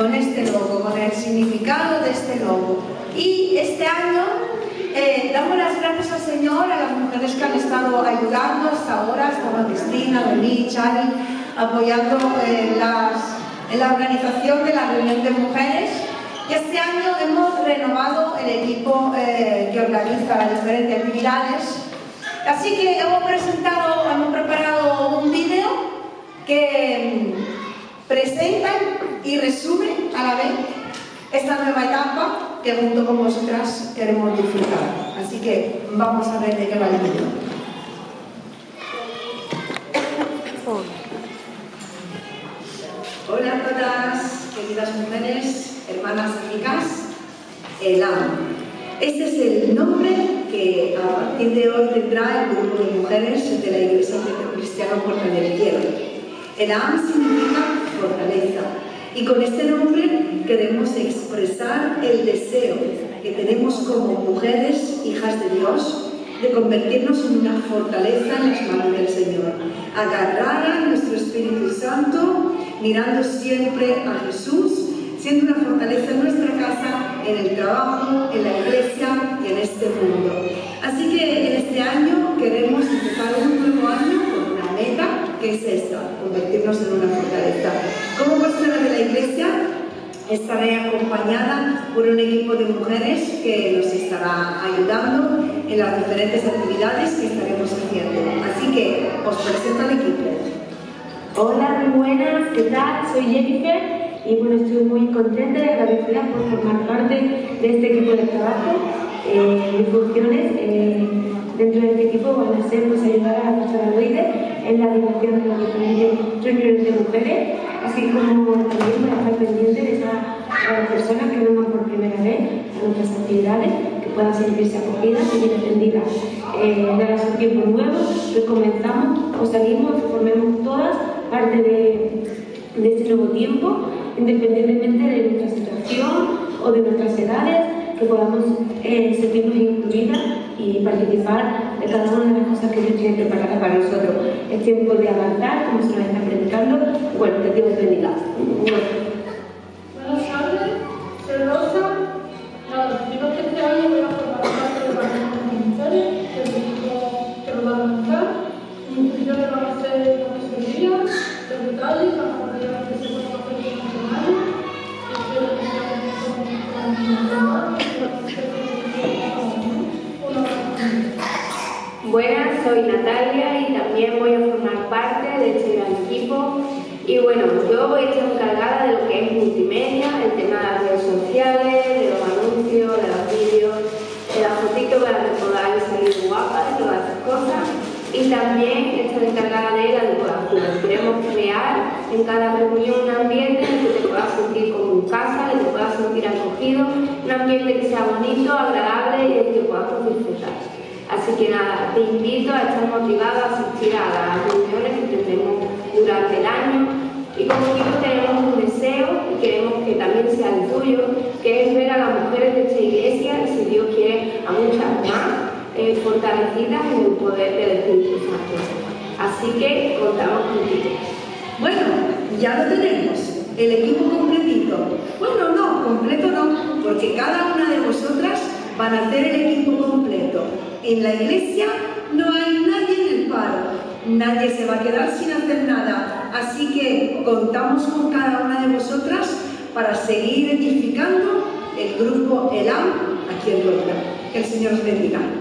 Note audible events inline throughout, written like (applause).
con este logo, con el significado de este logo. Y este año eh, damos las gracias al Señor a las mujeres que han estado ayudando hasta ahora, hasta Cristina, Dolly, Chani, apoyando en, la organización de la reunión de mujeres. Y este año hemos renovado el equipo eh, que organiza las diferentes actividades. Así que hemos presentado, hemos preparado un vídeo que mm, presenta y resume a la vez esta nueva etapa que junto con vosotras queremos disfrutar. Así que vamos a ver de qué va el vídeo. Hola a todas, queridas mujeres, hermanas amigas, ELAM. Este es el nombre que a partir de hoy tendrá el grupo de mujeres de la Iglesia Cristiana Puerta del Cielo. ELAM significa fortaleza y con este nombre queremos expresar el deseo que tenemos como mujeres, hijas de Dios, de convertirnos en una fortaleza en las manos del Señor, agarrar a nuestro Espíritu Santo mirando siempre a Jesús, siendo una fortaleza en nuestra casa, en el trabajo, en la iglesia y en este mundo. Así que en este año queremos empezar un nuevo año que es esta, convertirnos en una fortaleza. Como persona de la iglesia, estaré acompañada por un equipo de mujeres que nos estará ayudando en las diferentes actividades que estaremos haciendo. Así que os presento al equipo. Hola, muy buenas, ¿qué tal? Soy Jennifer y bueno, estoy muy contenta y agradecida por formar parte de este equipo de trabajo. Eh, mis funciones eh, dentro de este equipo van a ser pues, ayudar a la pastora en la dirección de las diferentes reuniones de mujeres, así como también estar pendiente de esas personas que vengan por primera vez a nuestras actividades, que puedan sentirse acogidas y bien atendidas. Eh, darás un tiempo nuevo, recomenzamos o salimos, formemos todas parte de, este nuevo tiempo, independientemente de nuestra situación o de nuestras edades, que podamos eh, sentirnos incluidas y participar de cada una de las cosas que Dios tiene preparadas para nosotros. Es tiempo de avanzar, como se nos está predicando. Bueno, que Dios bendiga. Buenas tardes, soy Rosa. Nada, digo que este año voy a formar parte de la mujeres, que el equipo que lo va a montar. Mis funciones van a ser Buenas, soy Natalia y también voy a formar parte de este gran equipo. Y bueno, yo voy a estar encargada de lo que es multimedia, el tema de las redes sociales, de los anuncios, de los vídeos, de las fotitos para que podáis salir guapas, y todas esas cosas y también estar encargada de la decoración. Queremos crear en cada reunión un ambiente en el que te puedas sentir como en casa, en el que te puedas sentir acogido, un ambiente que sea bonito, agradable y en el que podamos disfrutar. Así que nada, te invito a estar motivada a asistir a las reuniones que tendremos durante el año y como digo tenemos un deseo y queremos que también sea el tuyo, que es ver a las mujeres de esta iglesia y si Dios quiere a muchas más eh, fortalecidas en el poder del Espíritu Santo. Así que contamos contigo. Bueno, ya lo tenemos, el equipo completito. Bueno, no, completo no, porque cada una de vosotras van a hacer el equipo completo. En la iglesia no hay nadie en el paro, nadie se va a quedar sin hacer nada. Así que contamos con cada una de vosotras para seguir edificando el grupo ELAM aquí en Lorca. Que el Señor os bendiga.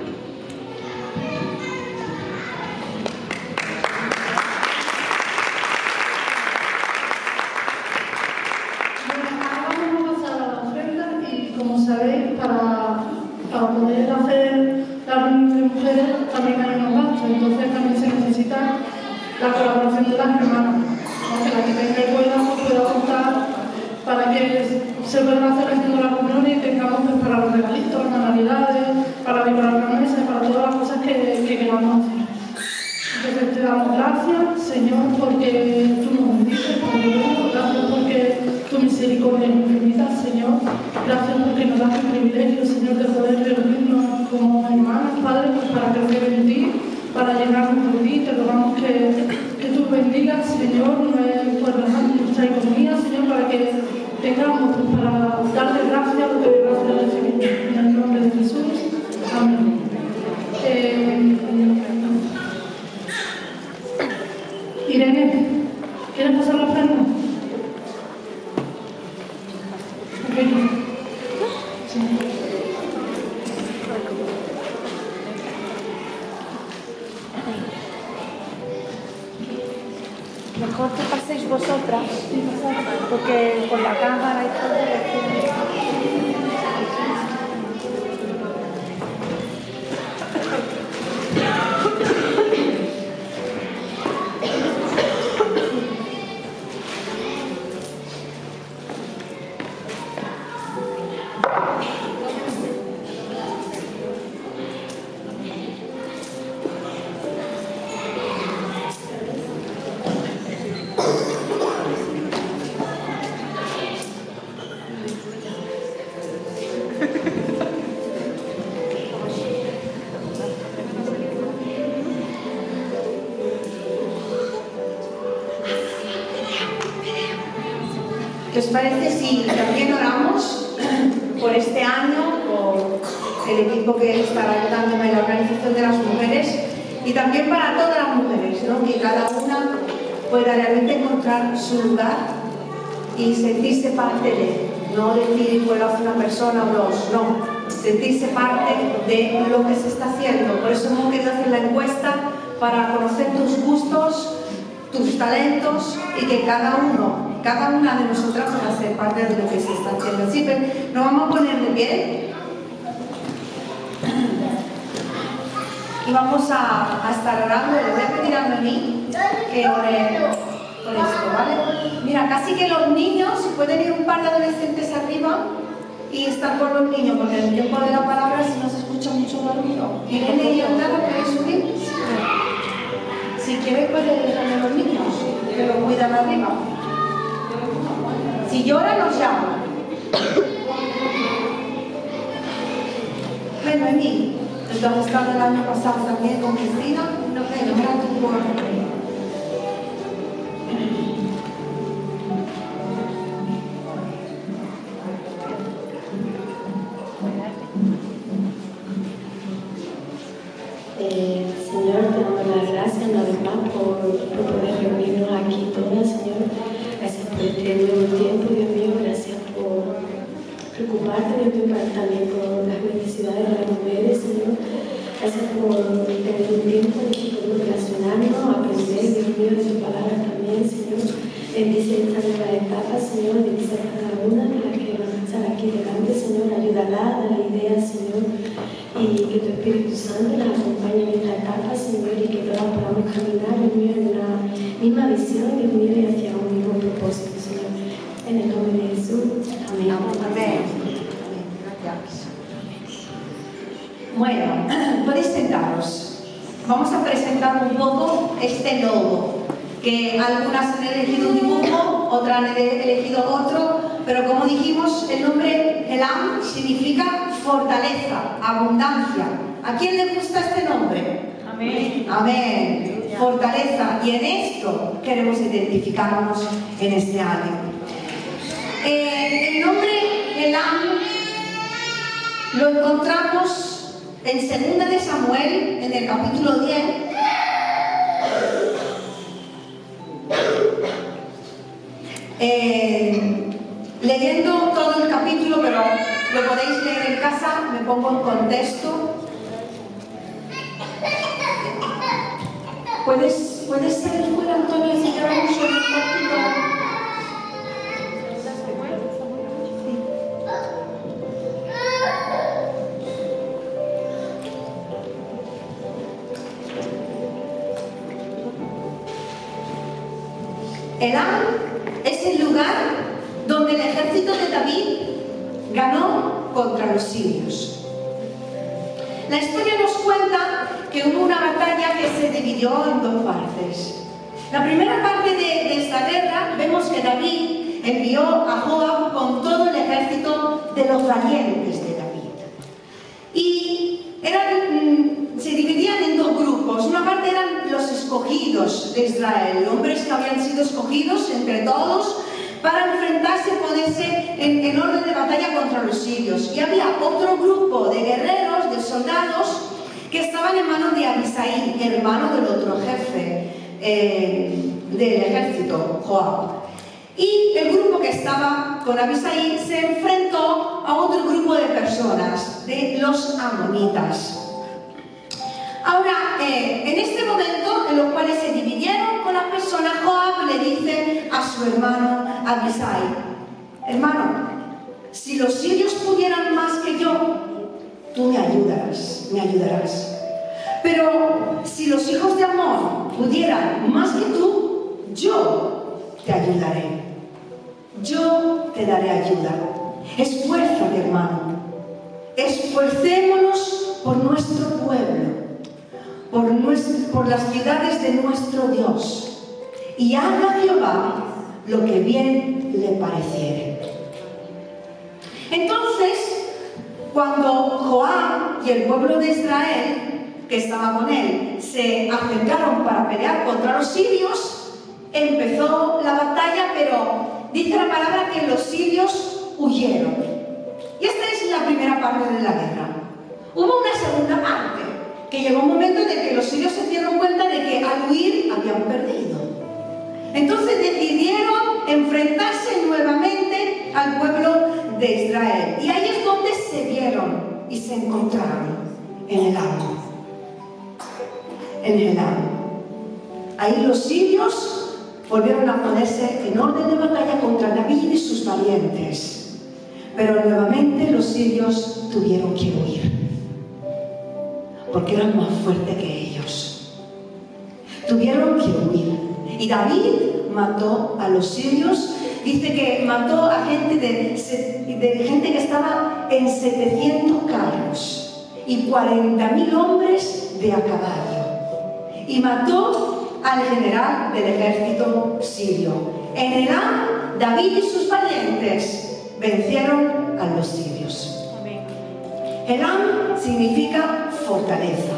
Mejor que paséis vosotras, porque con la cámara y todo. No decir puedo hacer una persona o dos, no, sentirse parte de lo que se está haciendo. Por eso hemos querido hacer la encuesta para conocer tus gustos, tus talentos y que cada uno, cada una de nosotras pueda ser parte de lo que se está haciendo. Así que nos vamos a poner de pie y vamos a, estar orando. Le voy a pedir a Noemí que ore Mira, casi que los niños, pueden ir un par de adolescentes arriba y estar con los niños, porque en el tiempo de la palabra si no se escucha mucho ruido. ¿Irene y Andara queréis subir? Si quieres puedes dejarme a los niños, que lo cuidan arriba. Si llora, nos llama. Bueno, Emi, tú has estado el año pasado también con Cristina. No, bueno, era tu por Bueno, (clears throat) podéis sentaros. Vamos a presentar un poco este logo, que algunas han elegido un dibujo, otras han ele- elegido otro, pero como dijimos, el nombre Elam significa fortaleza, abundancia. ¿A quién le gusta este nombre? Amén. Amén. Fortaleza. Y en esto queremos identificarnos en este año. Eh, el nombre Elam lo encontramos en 2 de Samuel, en el capítulo 10. Eh, leyendo todo el capítulo, pero lo podéis leer en casa, me pongo en contexto. ¿Puedes, puedes salir fuera, Antonio, si llevamos un ratito? Elam es el lugar donde el ejército de David ganó contra los sirios. La historia nos cuenta que hubo una batalla que se dividió en dos partes. La primera parte de, de esta guerra vemos que David envió a Joab con todo el ejército de los valientes de David. Y eran, mm, se dividían en dos grupos. Unos una parte eran los escogidos de Israel, hombres que habían sido escogidos entre todos para enfrentarse, ponerse en, en orden de batalla contra los sirios. Y había otro grupo de guerreros, de soldados, que estaban en manos de Abisaí, hermano del otro jefe eh, del ejército, Joab. Y el grupo que estaba con Abisaí se enfrentó a otro grupo de personas, de los amonitas. Ahora, eh, en este momento en los cuales se dividieron con las personas, Joab le dice a su hermano Abisai, hermano, si los sirios pudieran más que yo, tú me ayudarás, me ayudarás. Pero si los hijos de Amón pudieran más que tú, yo te ayudaré. Yo te daré ayuda. Esfuérzate, hermano. Esforcémonos por nuestro pueblo, por, por las ciudades de nuestro Dios. Y haga Jehová lo que bien le pareciere. Entonces, cuando Joab y el pueblo de Israel, que estaba con él, se acercaron para pelear contra los sirios, empezó la batalla, pero dice la palabra que los sirios huyeron. Y esta es la primera parte de la guerra. Hubo una segunda parte, que llegó un momento en el que los sirios se dieron cuenta de que al huir habían perdido. Entonces decidieron enfrentarse nuevamente al pueblo de Israel. Y ahí es donde se vieron y se encontraron en el agua. En el agua. Ahí los sirios volvieron a ponerse en orden de batalla contra David y sus valientes. Pero nuevamente los sirios tuvieron que huir. Porque eran más fuertes que ellos. Tuvieron que huir. Y David mató a los sirios dice que mató a gente de, gente que estaba en 700 carros y 40.000 hombres de a caballo. Y mató al general del ejército sirio. En Elam, David y sus valientes vencieron a los sirios. Elam significa fortaleza.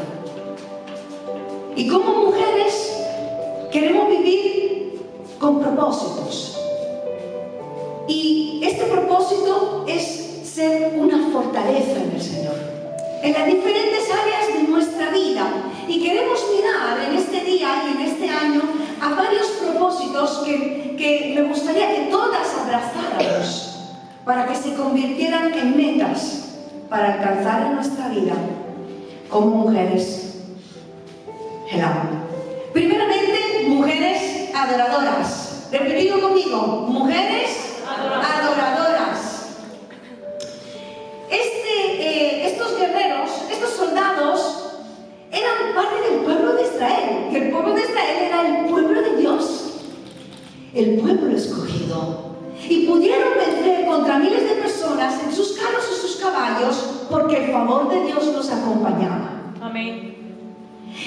Y como mujeres queremos vivir con propósitos. Y este propósito es ser una fortaleza en el Señor, en las diferentes áreas de nuestra vida. Y queremos mirar en este día y en este año a varios propósitos que, que me gustaría que todas abrazáramos para que se convirtieran en metas para alcanzar en nuestra vida como mujeres el amor. Primeramente, mujeres adoradoras. Repetido conmigo, mujeres adoradoras. Este, eh, estos guerreros, estos soldados, eran parte del pueblo de Israel. Y el pueblo de Israel era el pueblo de Dios, el pueblo escogido. Y pudieron contra miles de personas en sus carros y sus caballos porque el favor de Dios los acompañaba. Amén.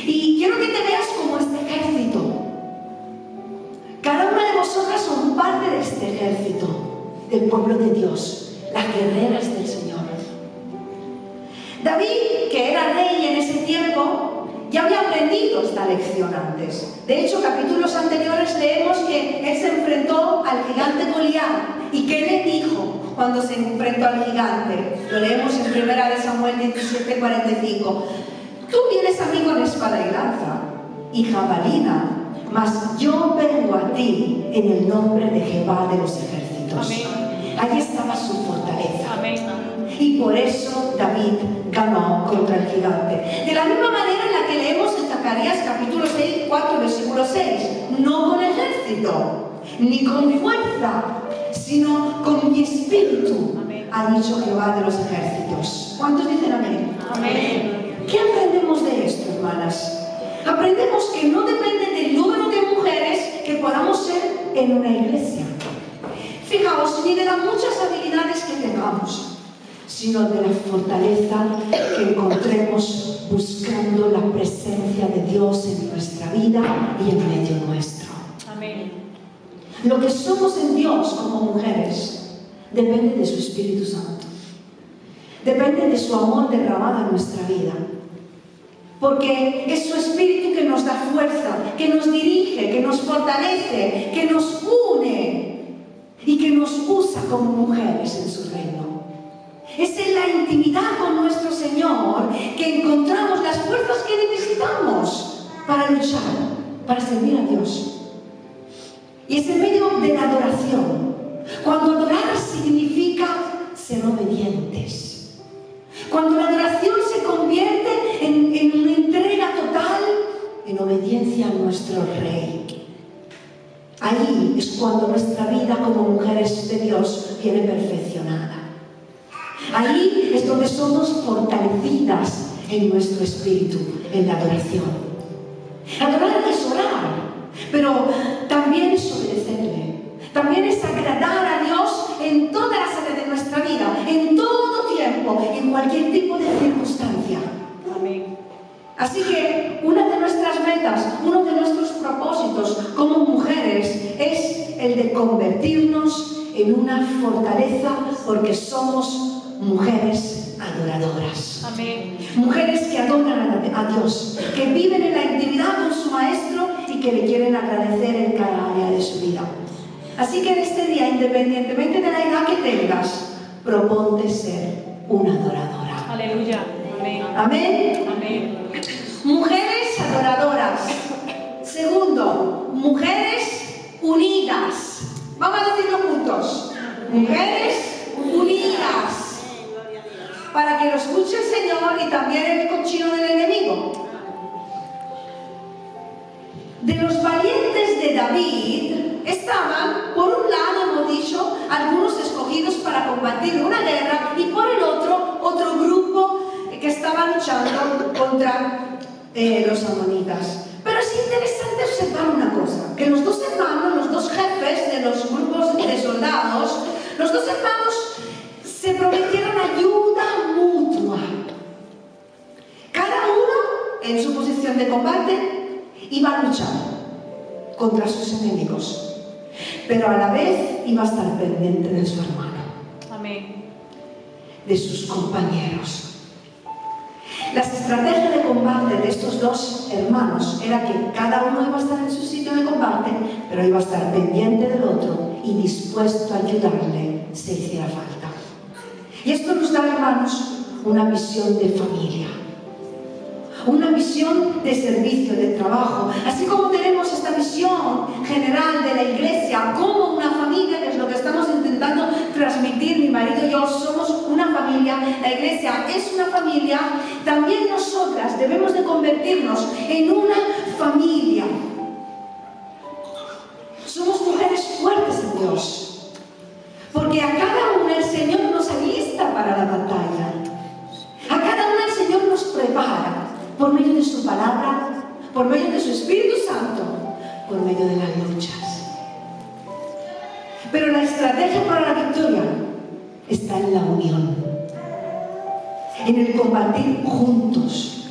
Y quiero que te veas como este ejército. Cada una de vosotras son parte de este ejército, del pueblo de Dios, las guerreras del Señor. David, que era rey en ese tiempo, ya había aprendido esta lección antes. De hecho, capítulos anteriores leemos que él se enfrentó al gigante Goliat. ¿Y qué le dijo cuando se enfrentó al gigante? Lo leemos en 1 Samuel 17, 45. Tú vienes a mí con espada y lanza y jabalina, mas yo vengo a ti en el nombre de Jehová de los ejércitos. Allí estaba su fortaleza. Y por eso David ganó contra el gigante. De la misma manera en la que leemos en Zacarías capítulo 6, 4, versículo 6. No con ejército, ni con fuerza, sino con mi espíritu, ha dicho Jehová de los ejércitos. ¿Cuántos dicen amén? Amén. ¿Qué aprendemos de esto, hermanas? Aprendemos que no depende del número de mujeres que podamos ser en una iglesia. Fijaos, ni de las muchas habilidades que tengamos, sino de la fortaleza que encontremos buscando la presencia de Dios en nuestra vida y en medio nuestro. Lo que somos en Dios como mujeres depende de su Espíritu Santo. Depende de su amor derramado en nuestra vida. porque es su espíritu que nos da fuerza, que nos dirige, que nos fortalece, que nos une y que nos usa como mujeres en su reino. Es en la intimidad con nuestro Señor que encontramos las fuerzas que necesitamos para luchar, para servir a Dios. Y es en medio de la adoración. Cuando adorar significa ser obedientes. Cuando la adoración se convierte en, en una entrega total, en obediencia a nuestro Rey. Ahí es cuando nuestra vida como mujeres de Dios viene perfeccionada. Ahí es donde somos fortalecidas en nuestro espíritu, en la adoración. Adorar es orar, pero también es obedecerle. También es agradar a Dios en todas las áreas de nuestra vida, en todo tiempo, en cualquier tipo de circunstancia. Amén. Así que una de nuestras metas, uno de nuestros propósitos como mujeres es el de convertirnos en una fortaleza porque somos mujeres adoradoras. Amén. Mujeres que adoran a Dios, que viven en la intimidad con su Maestro y que le quieren agradecer en cada área de su vida. Así que en este día, independientemente de la edad que tengas, proponte ser una adoradora. Aleluya. Amén. Amén. Amén. Mujeres adoradoras. Segundo, mujeres unidas. Vamos a decirlo juntos. Mujeres unidas. Para que lo escuche el Señor y también el cochino del enemigo. De los valientes de David estaban, por un lado, hemos dicho, algunos escogidos para combatir una guerra y por el otro, otro grupo que estaba luchando contra eh, los amonitas. Pero es interesante observar una cosa, luchar contra sus enemigos, pero a la vez iba a estar pendiente de su hermano Amén. de sus compañeros. Las estrategias de combate de estos dos hermanos era que cada uno iba a estar en su sitio de combate, pero iba a estar pendiente del otro y dispuesto a ayudarle si hiciera falta. Y esto nos da, hermanos, una visión de familia, una visión de servicio, de trabajo, así como tenemos esta visión general de la iglesia como una familia, que es lo que estamos intentando transmitir, mi marido y yo somos una familia, la iglesia es una familia, también nosotras debemos de convertirnos en una familia. Somos mujeres fuertes en Dios, porque a cada una el Señor nos alista para la batalla. A cada una el Señor nos prepara por medio de su palabra, por medio de su Espíritu Santo, por medio de las luchas. Pero la estrategia para la victoria está en la unión, en el combatir juntos,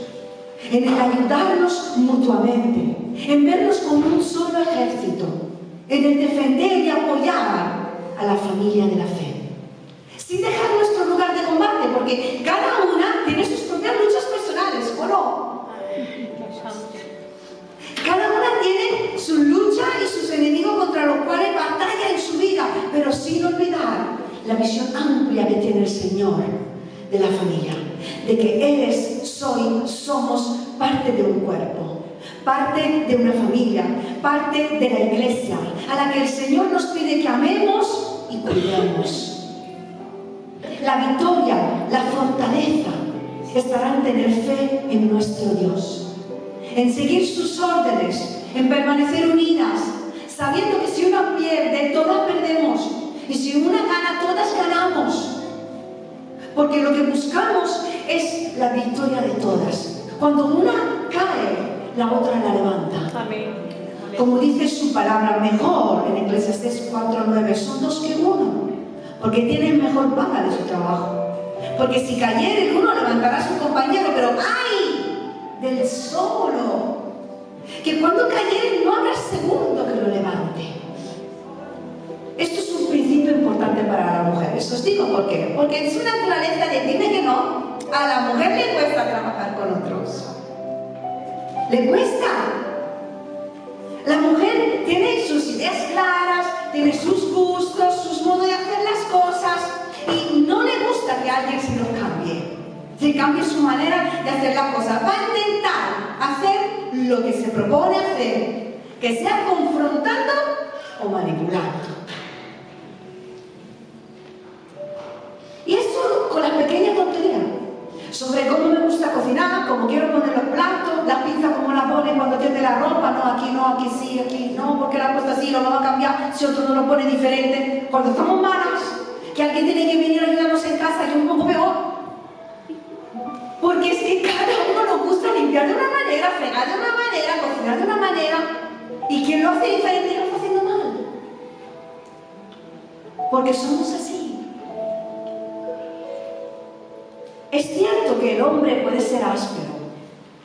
en el ayudarnos mutuamente, en vernos como un solo ejército, en el defender y apoyar a la familia de la fe. Sin dejar nuestro lugar de combate, porque cada una tiene sus propias luchas Cada una tiene su lucha y sus enemigos contra los cuales batalla en su vida, pero sin olvidar la visión amplia que tiene el Señor de la familia, de que eres, soy, somos parte de un cuerpo, parte de una familia, parte de la iglesia, a la que el Señor nos pide que amemos y cuidemos. La victoria, la fortaleza estará en tener fe en nuestro Dios, en seguir sus órdenes, en permanecer unidas, sabiendo que si una pierde, todas perdemos, y si una gana, todas ganamos. Porque lo que buscamos es la victoria de todas. Cuando una cae, la otra la levanta. Amén. Como dice su palabra, mejor en Eclesiastés 4.9, son dos que uno, porque tienen mejor paga de su trabajo. Porque si cayera el uno, levantará a su compañero, pero ¡ay! Del solo. Que cuando cayere no habrá segundo que lo levante. Esto es un principio importante para las mujeres. Os digo por qué. Porque en su naturaleza de dime que no, a la mujer le cuesta trabajar con otros. Le cuesta. La mujer tiene sus ideas claras, tiene sus gustos, sus modos de hacer las cosas y no le gusta que alguien se lo cambie. Se cambie su manera de hacer las cosas. Va a intentar hacer lo que se propone hacer, que sea confrontando o manipulando. Y esto con las pequeñas tonterías. Sobre cómo me gusta cocinar, cómo quiero poner los platos, las pizzas, cómo las pone cuando tiende la ropa, no, aquí no, aquí sí, aquí no, porque la ha puesto así, lo va a cambiar, si otro no lo pone diferente. Cuando estamos malas, que alguien tiene que venir a ayudarnos en casa y un poco peor. Porque es que cada uno nos gusta limpiar de una manera, fregar de una manera, cocinar de una manera, y quien lo hace diferente lo está haciendo mal. Porque somos así. Es cierto que el hombre puede ser áspero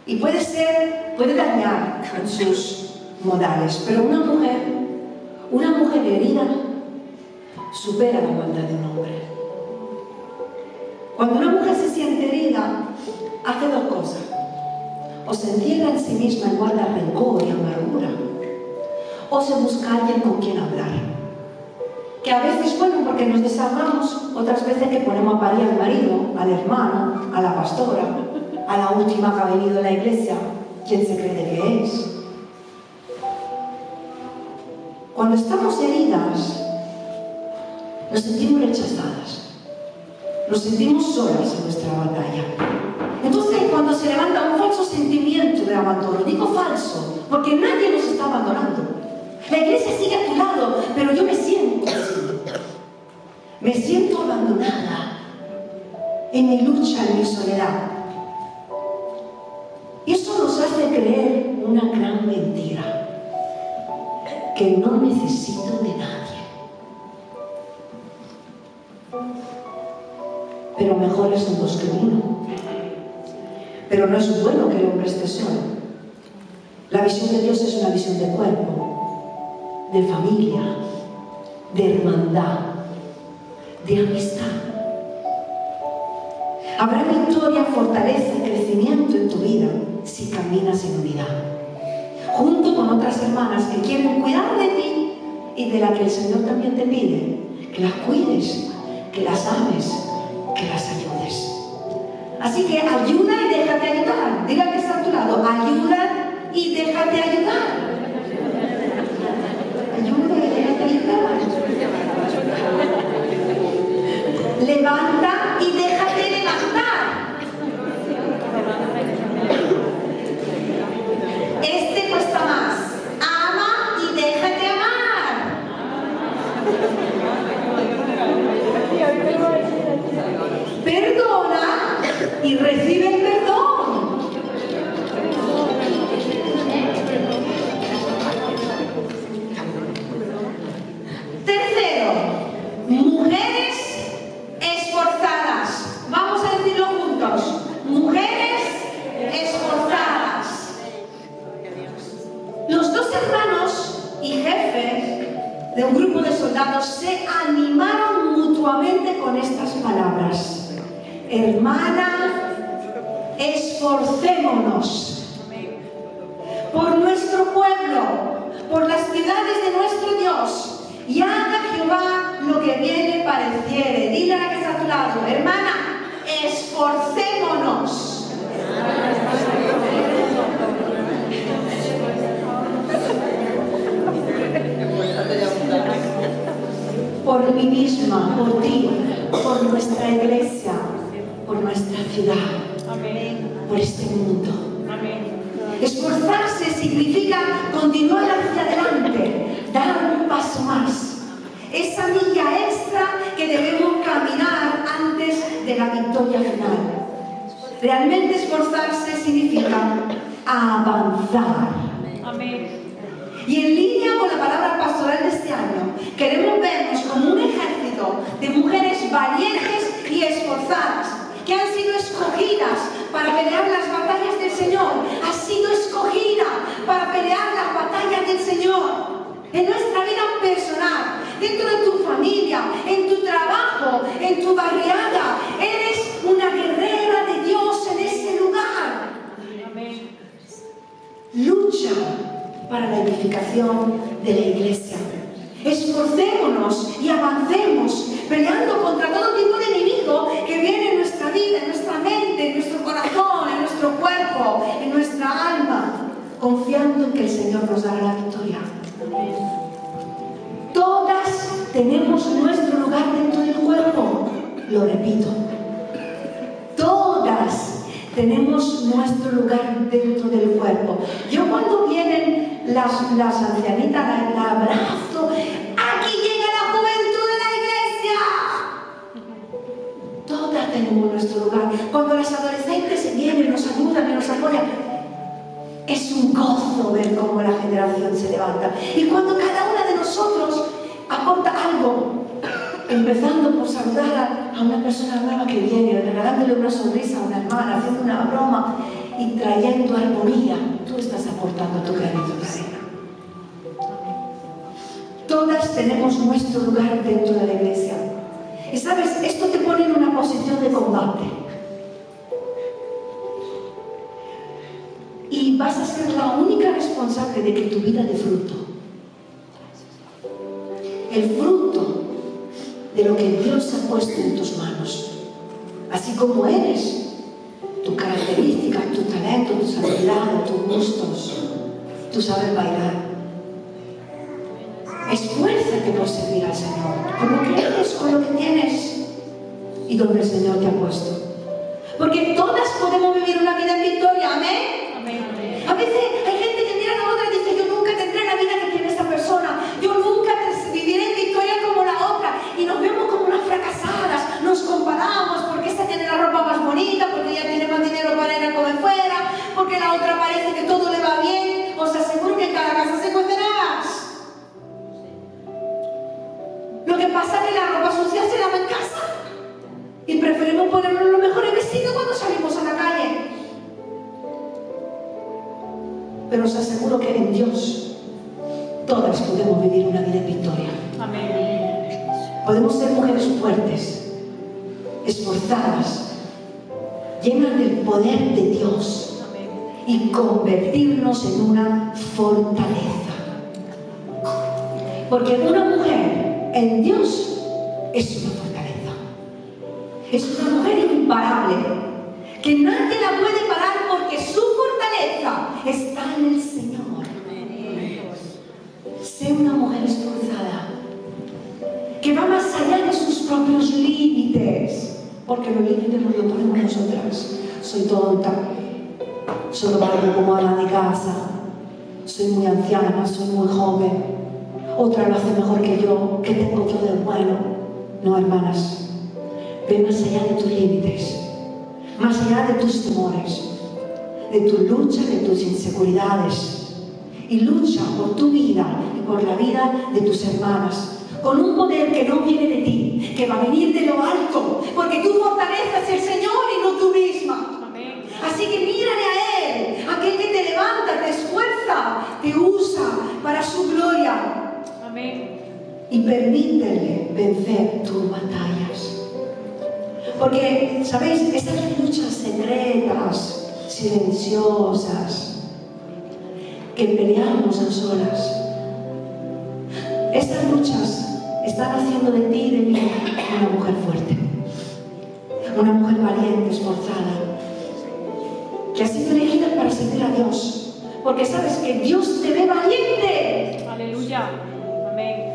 y puede ser, puede dañar en sus modales, pero una mujer, una mujer herida, supera la maldad de un hombre. Cuando una mujer se siente herida, hace dos cosas. O se encierra en sí misma y guarda rencor y amargura, o se busca alguien con quien hablar que a veces, bueno, porque nos desahogamos, otras veces que ponemos a parir al marido, al hermano, a la pastora, a la última que ha venido a la iglesia, ¿quién se cree que es? Cuando estamos heridas, nos sentimos rechazadas, nos sentimos solas en nuestra batalla. Entonces, cuando se levanta un falso sentimiento de abandono, digo falso, porque nadie nos está abandonando. La iglesia sigue a tu lado, pero yo me siento así. Me siento abandonada en mi lucha, en mi soledad. Y eso nos hace creer una gran mentira, que no necesito de nadie. Pero mejor es un dos que uno. Pero no es bueno que el hombre esté solo. La visión de Dios es una visión de cuerpo, de familia, de hermandad, de amistad. Habrá victoria, fortaleza y crecimiento en tu vida si caminas en unidad, junto con otras hermanas que quieren cuidar de ti y de la que el Señor también te pide que las cuides, que las ames, que las ayudes. Así que ayuda y déjate ayudar. Diga que está a tu lado, ayuda y déjate ayudar. Esforzarse significa continuar hacia adelante, dar un paso más. Esa milla extra que debemos caminar antes de la victoria final. Realmente esforzarse significa avanzar. Amén. Y en línea con la palabra pastoral de este año, queremos vernos como un ejército de mujeres valientes y esforzadas, que han sido escogidas para pelear las batallas del Señor. Has sido escogida para pelear las batallas del Señor. En nuestra vida personal, dentro de tu familia, en tu trabajo, en tu barriada, eres una guerrera de Dios en ese lugar. Lucha para la edificación de la iglesia. Esforcémonos y avancemos peleando contra todo tipo de enemigo que viene en nuestra vida, en nuestra mente, en nuestro corazón, en nuestro cuerpo, en nuestra alma, confiando en que el Señor nos dará la victoria. Todas tenemos nuestro lugar dentro del cuerpo, lo repito. Tenemos nuestro lugar dentro del cuerpo. Yo cuando vienen las, las ancianitas, la, abrazo, aquí llega la juventud de la iglesia. Todas tenemos nuestro lugar. Cuando las adolescentes vienen, nos ayudan y nos apoyan, es un gozo ver cómo la generación se levanta. Y cuando cada una de nosotros aporta algo, empezando por saludar a, una persona nueva que viene, regalándole una sonrisa a una hermana, haciendo una broma y trayendo armonía, tú estás aportando tu granito de arena. Todas tenemos nuestro lugar dentro de la iglesia. Y sabes, esto te pone en una posición de combate. Y vas a ser la única responsable de que tu vida dé fruto. El fruto de lo que Dios ha puesto en tus manos. Así como eres, tu característica, tu talento, tus habilidades, tus gustos, tu saber bailar. Esfuérzate por servir al Señor, con lo que eres, con lo que tienes y donde el Señor te ha puesto. Porque todas podemos vivir una vida en victoria, amén. Amén. A veces hay gente que mira a la otra y dice, yo nunca tendré la vida que tiene esa persona, yo nunca viviré en victoria como la otra. Y nos vemos como unas fracasadas, nos comparamos porque esta tiene la ropa más bonita, porque ella tiene más dinero para ir a comer fuera, otra parece que todo le va bien. Os aseguro que en cada casa se cocinarás. Lo que pasa es que la ropa sucia se lava en casa. Y preferimos ponernos los mejores vestidos cuando salimos a la calle. Pero os aseguro que en Dios todas podemos vivir una vida en victoria. Amén. Podemos ser mujeres fuertes, esforzadas, llenas del poder de Dios. Y convertirnos en una fortaleza. Porque una mujer en Dios es una fortaleza. Es una mujer imparable, que nadie la puede parar porque su fortaleza está en el Señor. Sé una mujer esforzada, que va más allá de sus propios límites, porque los límites nos los ponemos nosotras. Soy tonta, valgo como ama de casa, soy muy anciana, soy muy joven, otra lo hace mejor que yo, ¿qué tengo yo de bueno? No, hermanas, ve más allá de tus límites, más allá de tus temores, de tu lucha, de tus inseguridades, y lucha por tu vida y por la vida de tus hermanas. Con un poder que no viene de ti, que va a venir de lo alto, porque tu fortaleza es el Señor y no tú misma. Así que mírale a Él, aquel que te levanta, te esfuerza, te usa para su gloria Amén. y permítele vencer tus batallas. Porque, ¿sabéis? Esas luchas secretas, silenciosas, que peleamos a solas, esas luchas están haciendo de ti y de mí una mujer fuerte, una mujer valiente, esforzada, que ha sido elegida para servir a Dios, porque sabes que Dios te ve valiente, Aleluya. Amén.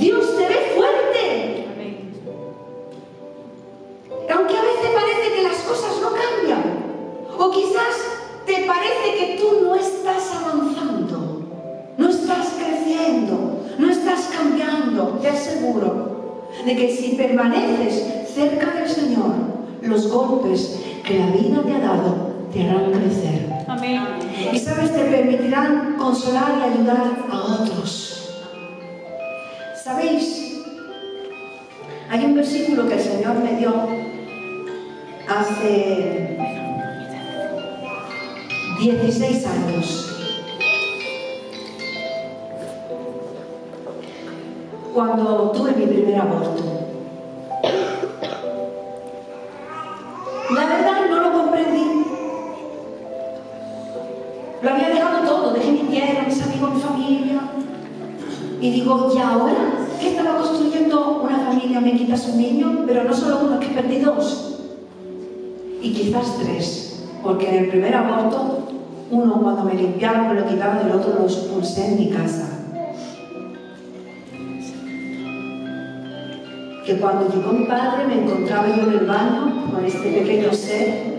Dios te ve fuerte, Amén. aunque a veces parece que las cosas no cambian, o quizás te parece que tú no estás avanzando, no estás creciendo, no estás cambiando, te aseguro de que si permaneces cerca del Señor, los golpes que la vida te ha dado te harán crecer. Amén. Y sabes, te permitirán consolar y ayudar a otros. ¿Sabéis? Hay un versículo que el Señor me dio hace 16 años. Cuando tuve mi primer aborto. dejé mi tierra, mis amigos, mi familia. Y digo, ¿y ahora? ¿Qué estaba construyendo una familia? Me quitas un niño, pero no solo uno, es que perdí dos. Y quizás tres, porque en el primer aborto, uno cuando me limpiaron, me lo quitaron, del otro lo expulsé en mi casa. Que cuando llegó mi padre me encontraba yo en el baño con este pequeño ser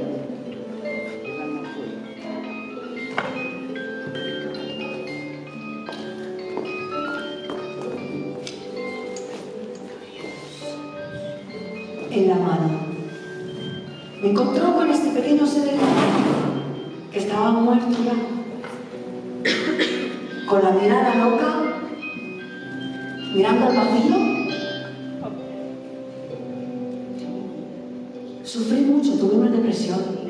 encontró con este pequeño ser que estaba muerto ya, con la mirada loca, mirando al vacío. Sufrí mucho, tuve una depresión.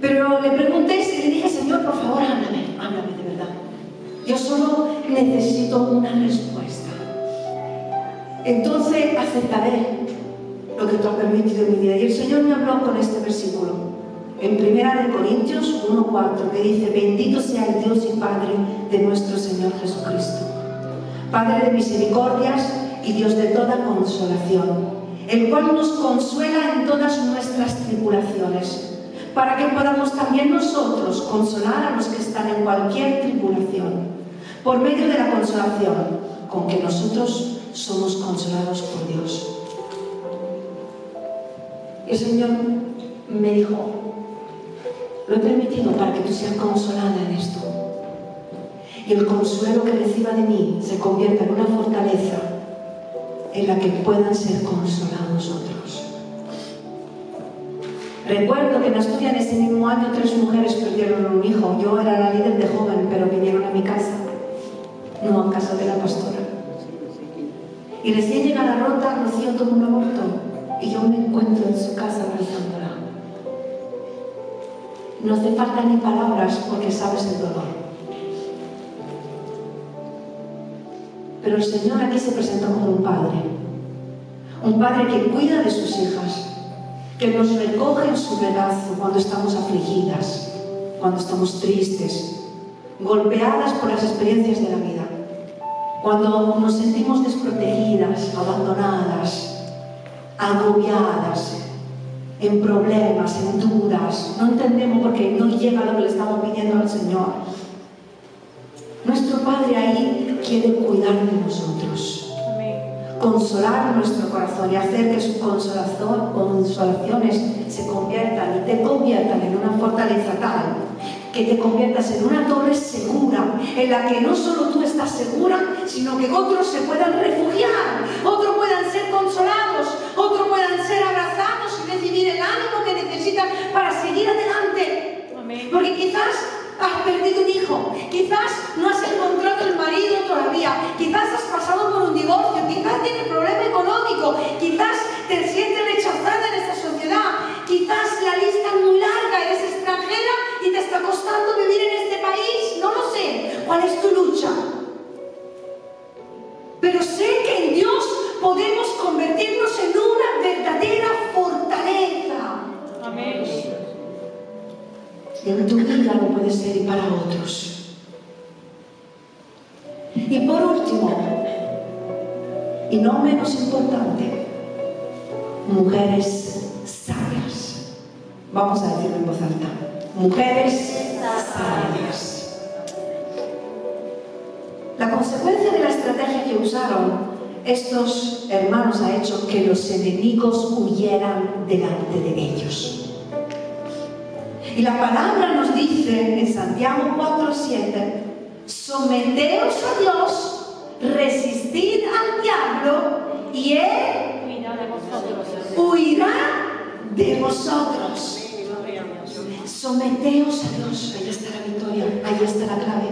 Pero le pregunté y le dije, Señor, por favor, háblame, háblame de verdad. Yo solo necesito una respuesta. Entonces aceptaré lo que tú has permitido en mi vida. Me habló con este versículo. En 1 Corintios 1.4 que dice, bendito sea el Dios y Padre de nuestro Señor Jesucristo. Padre de misericordias y Dios de toda consolación, el cual nos consuela en todas nuestras tribulaciones, para que podamos también nosotros consolar a los que están en cualquier tribulación, por medio de la consolación con que nosotros somos consolados por Dios. El Señor me dijo, lo he permitido para que tú seas consolada en esto. Y el consuelo que reciba de mí se convierta en una fortaleza en la que puedan ser consolados otros. Recuerdo que en Asturias en ese mismo año tres mujeres perdieron un hijo. Yo era la líder de joven, pero vinieron a mi casa, no a casa de la pastora. Y recién llega la rota, Rocío todo un aborto y yo me encuentro en su casa abrazándola. No hace falta ni palabras porque sabes el dolor. Pero el Señor aquí se presentó como un padre. Un padre que cuida de sus hijas, que nos recoge en su regazo cuando estamos afligidas, cuando estamos tristes, golpeadas por las experiencias de la vida, cuando nos sentimos desprotegidas, abandonadas, agobiadas, en problemas, en dudas, no entendemos por qué no llega lo que le estamos pidiendo al Señor. Nuestro Padre ahí quiere cuidar de nosotros, consolar nuestro corazón y hacer que sus consolaciones se conviertan y te conviertan en una fortaleza tal que te conviertas en una torre segura, en la que no solo tú estás segura, sino que otros se puedan refugiar, otros puedan ser consolados, otros puedan ser abrazados y recibir el ánimo que necesitan para seguir adelante. Porque quizás has perdido un hijo, quizás no has encontrado el marido todavía, quizás has pasado por un divorcio, quizás tienes problema económico, quizás te sientes rechazada en esta sociedad, quizás la lista es muy larga, eres extranjera y te está costando vivir en este país, no lo sé, ¿cuál es tu lucha? Pero sé que en Dios podemos convertirnos en una verdadera. Amén. En tu vida lo puede ser para otros. Y por último, y no menos importante, mujeres sabias. Vamos a decirlo en voz alta. Mujeres sabias. La consecuencia de la estrategia que usaron estos hermanos ha hecho que los enemigos huyeran delante de ellos. Y la palabra nos dice en Santiago 4:7, someteos a Dios, resistid al diablo y él Cuida de vosotros. huirá de vosotros. Someteos a Dios, ahí está la victoria, ahí está la clave.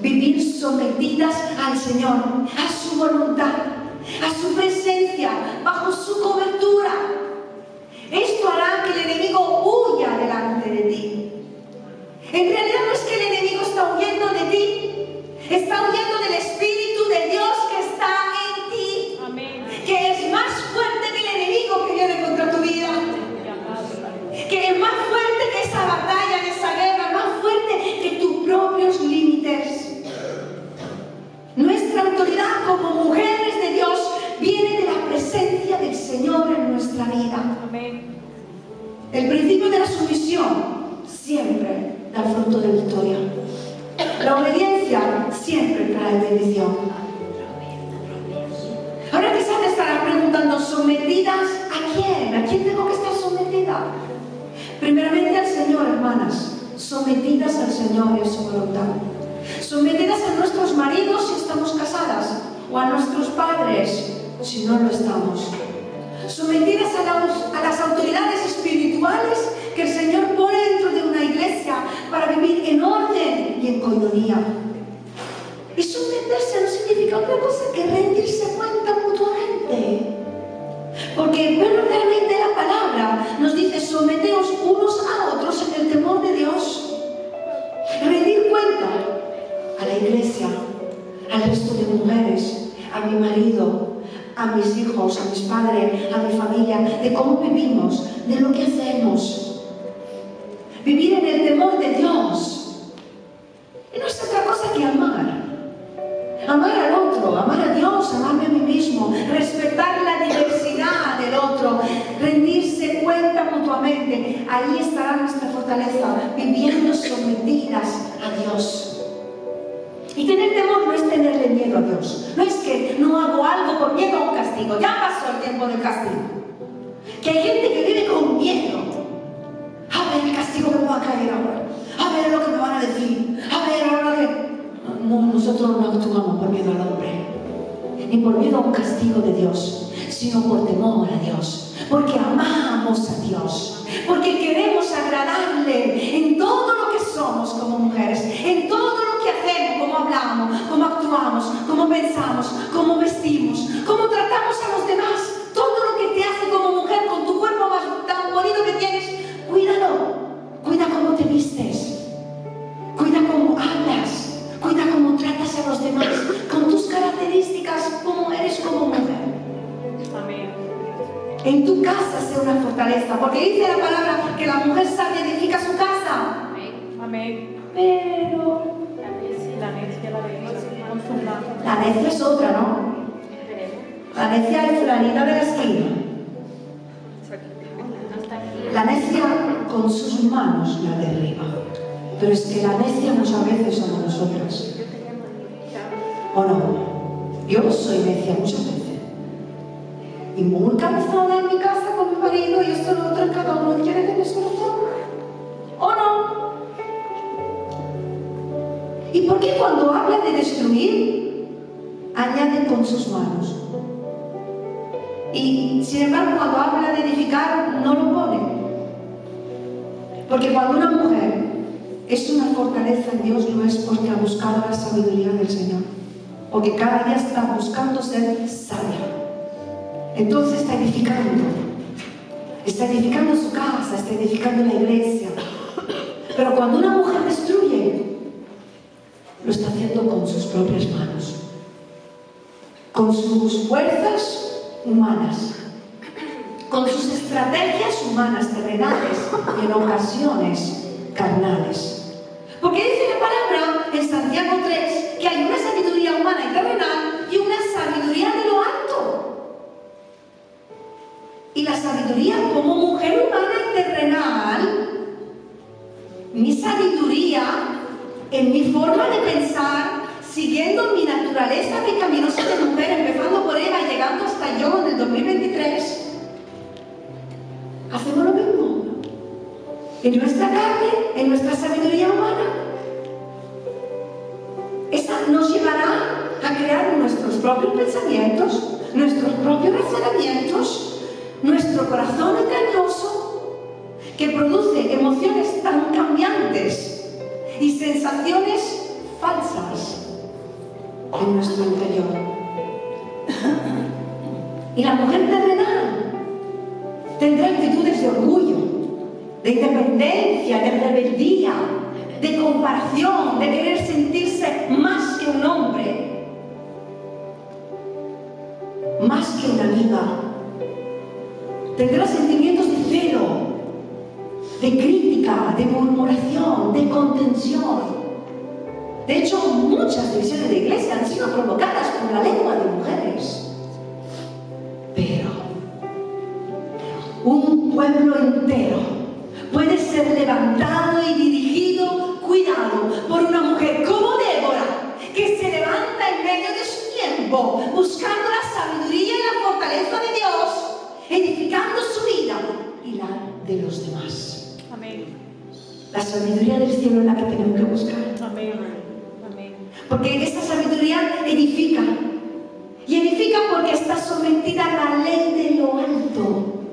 Vivir sometidas al Señor, a su voluntad, a su presencia, bajo su cobertura. Esto hará que el enemigo huya delante de ti. En realidad no es que el enemigo está huyendo de ti, está huyendo del Espíritu de Dios que está en ti, Amén. que es más fuerte que el enemigo que viene contra tu vida que es más fuerte que esa batalla, que esa guerra, más fuerte que tus propios límites. como mujeres de Dios Señor en nuestra vida. El principio de la sumisión siempre da fruto de victoria. La obediencia siempre trae bendición. Ahora quizás te estarás preguntando, ¿sometidas a quién? ¿A quién tengo que estar sometida? Primeramente al Señor, hermanas, sometidas al Señor y a su voluntad. Sometidas a nuestros maridos si estamos casadas o a nuestros padres si no lo estamos. Sometidas a, a las autoridades espirituales que el Señor pone dentro de una iglesia para vivir en orden y en coinonía. Y someterse no significa otra cosa que rendirse cuenta de lo que hacemos. Porque dice la palabra que la mujer sabia edifica su casa. Amén. Pero La necia la necia es otra, ¿no? La necia es fulanita de la esquina. La necia con sus manos la derriba. Pero es que la necia muchas veces somos nosotras. ¿O no? Yo soy necia muchas veces. Y muy cansada en mi casa con mi marido y esto lo otro, cada uno quiere de corazón. ¿O no? ¿Y por qué cuando habla de destruir, añade con sus manos? Y sin embargo, cuando habla de edificar, no lo pone. Porque cuando una mujer es una fortaleza en Dios, no es porque ha buscado la sabiduría del Señor. Porque cada día está buscando ser sabia. Entonces está edificando. Está edificando su casa, está edificando la iglesia. Pero cuando una mujer destruye, lo está haciendo con sus propias manos, con sus fuerzas humanas, con sus estrategias humanas terrenales y en ocasiones carnales. Porque dice la palabra en Santiago 3 que hay una sabiduría humana y terrenal sabiduría como mujer humana y terrenal, mi sabiduría en mi forma de pensar, siguiendo mi naturaleza pecaminosa de mujer, empezando por y llegando hasta yo en el 2023, hacemos lo mismo. En nuestra carne, en nuestra sabiduría humana, esa nos llevará a crear nuestros propios pensamientos, nuestros propios razonamientos, nuestro corazón engañoso, que produce emociones tan cambiantes y sensaciones falsas en nuestro interior. Y la mujer terrenal tendrá actitudes de orgullo, de independencia, de rebeldía, de comparación, de querer sentirse más que un hombre, más que una amiga. Tendrá sentimientos de celo, de crítica, de murmuración, de contención. De hecho, muchas divisiones de iglesia han sido provocadas con la lengua de mujeres. Pero un pueblo entero sabiduría del cielo es la que tenemos que buscar. Amén. Amén. Porque esa sabiduría edifica. Y edifica porque está sometida a la ley de lo alto,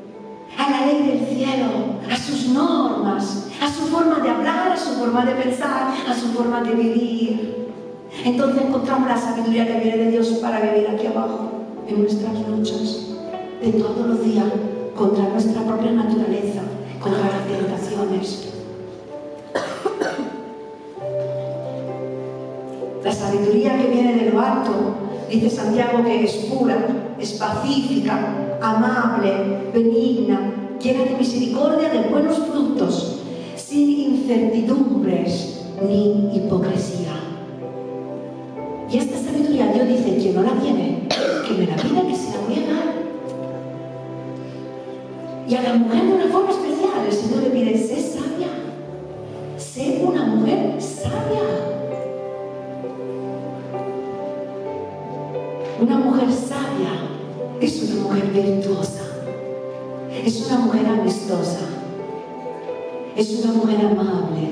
a la ley del cielo, a sus normas, a su forma de hablar, a su forma de pensar, a su forma de vivir. Entonces encontramos la sabiduría que viene de Dios para vivir aquí abajo, en nuestras luchas, de todos los días, contra nuestra propia naturaleza, contra las tentaciones. Sabiduría que viene de lo alto, dice Santiago que es pura, es pacífica, amable, benigna, llena de misericordia, de buenos frutos, sin incertidumbres ni hipocresía. Y esta sabiduría Dios dice, quien no la tiene, que me la pida que se la voy a dar. Y a la mujer de una forma especial, el Señor le pide, sé sabia, sé una mujer sabia. Una mujer sabia es una mujer virtuosa, es una mujer amistosa, es una mujer amable,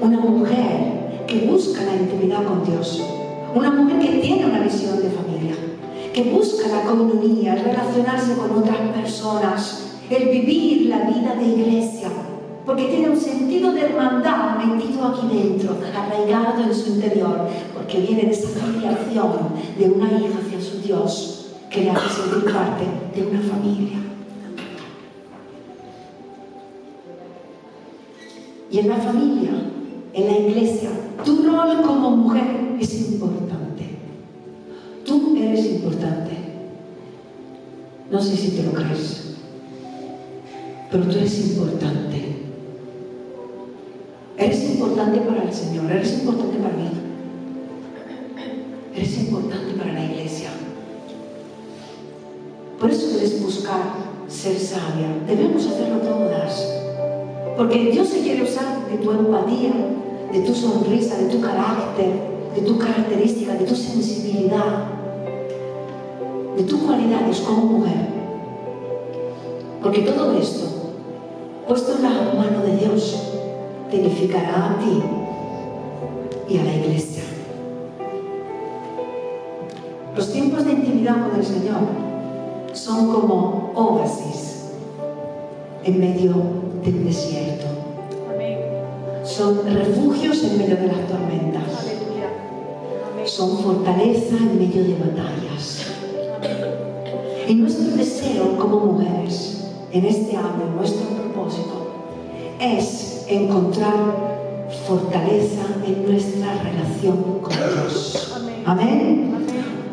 una mujer que busca la intimidad con Dios, una mujer que tiene una visión de familia, que busca la comunidad, el relacionarse con otras personas, el vivir la vida de iglesia, porque tiene un sentido de hermandad metido aquí dentro, arraigado en su interior, porque viene de esa filiación de una hija hacia su Dios que le hace sentir parte de una familia. Y en la familia, en la iglesia, tu rol como mujer es importante. Tú eres importante. No sé si te lo crees, pero tú eres importante. Importante para el Señor, eres importante para mí. Eres importante para la iglesia. Por eso debes buscar ser sabia. Debemos hacerlo todas. Porque Dios se quiere usar de tu empatía, de tu sonrisa, de tu carácter, de tu característica, de tu sensibilidad, de tus cualidades como mujer. Porque todo esto, puesto en la mano de Dios, te edificará a ti y a la iglesia. Los tiempos de intimidad con el Señor son como oasis en medio del desierto. Son refugios en medio de las tormentas. Son fortaleza en medio de batallas. Y nuestro deseo como mujeres en este año, nuestro propósito, es encontrar fortaleza en nuestra relación con Dios. Amén. Amén. Amén.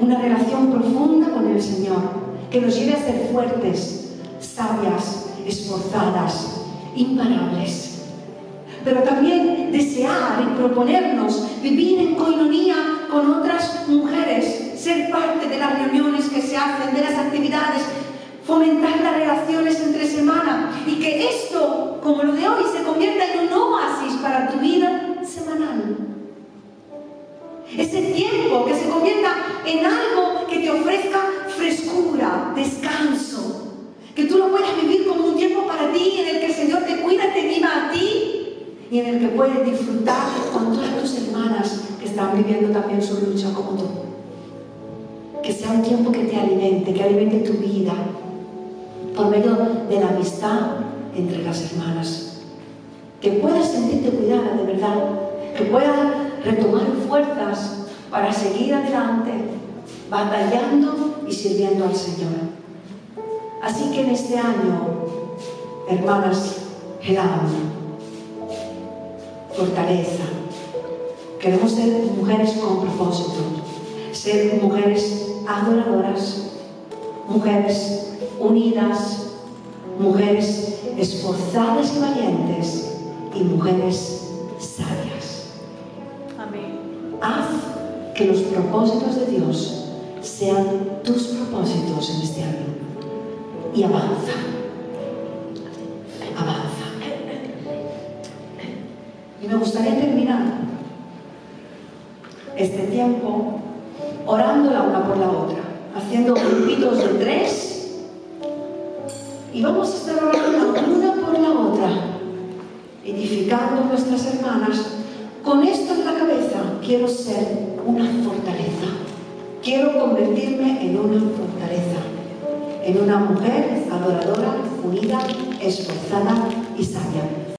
Una relación profunda con el Señor, que nos lleve a ser fuertes, sabias, esforzadas, imparables. Pero también desear y proponernos vivir en coinonía con otras mujeres, ser parte de las reuniones que se hacen, de las actividades, fomentar las relaciones entre semana y que esto, como lo de hoy, se convierta en un oasis para tu vida semanal. Ese tiempo que se convierta en algo que te ofrezca frescura, descanso. Que tú lo puedas vivir como un tiempo para ti en el que el Señor te cuida, te viva a ti y en el que puedes disfrutar con todas tus hermanas que están viviendo también su lucha como tú. Que sea un tiempo que te alimente, que alimente tu vida por medio de la amistad entre las hermanas. Que puedas sentirte cuidada de verdad, que puedas retomar fuerzas para seguir adelante, batallando y sirviendo al Señor. Así que en este año, hermanas, Gelam, fortaleza. Queremos ser mujeres con propósito, ser mujeres adoradoras, mujeres unidas, mujeres esforzadas y valientes y mujeres sabias. Amén. Haz que los propósitos de Dios sean tus propósitos en este año y avanza. Avanza. Y me gustaría terminar este tiempo orándola una por la otra haciendo grupitos de tres y vamos a estar orando una por la otra, edificando nuestras hermanas. Con esto en la cabeza quiero ser una fortaleza, quiero convertirme en una fortaleza, en una mujer adoradora, unida, esforzada y sabia.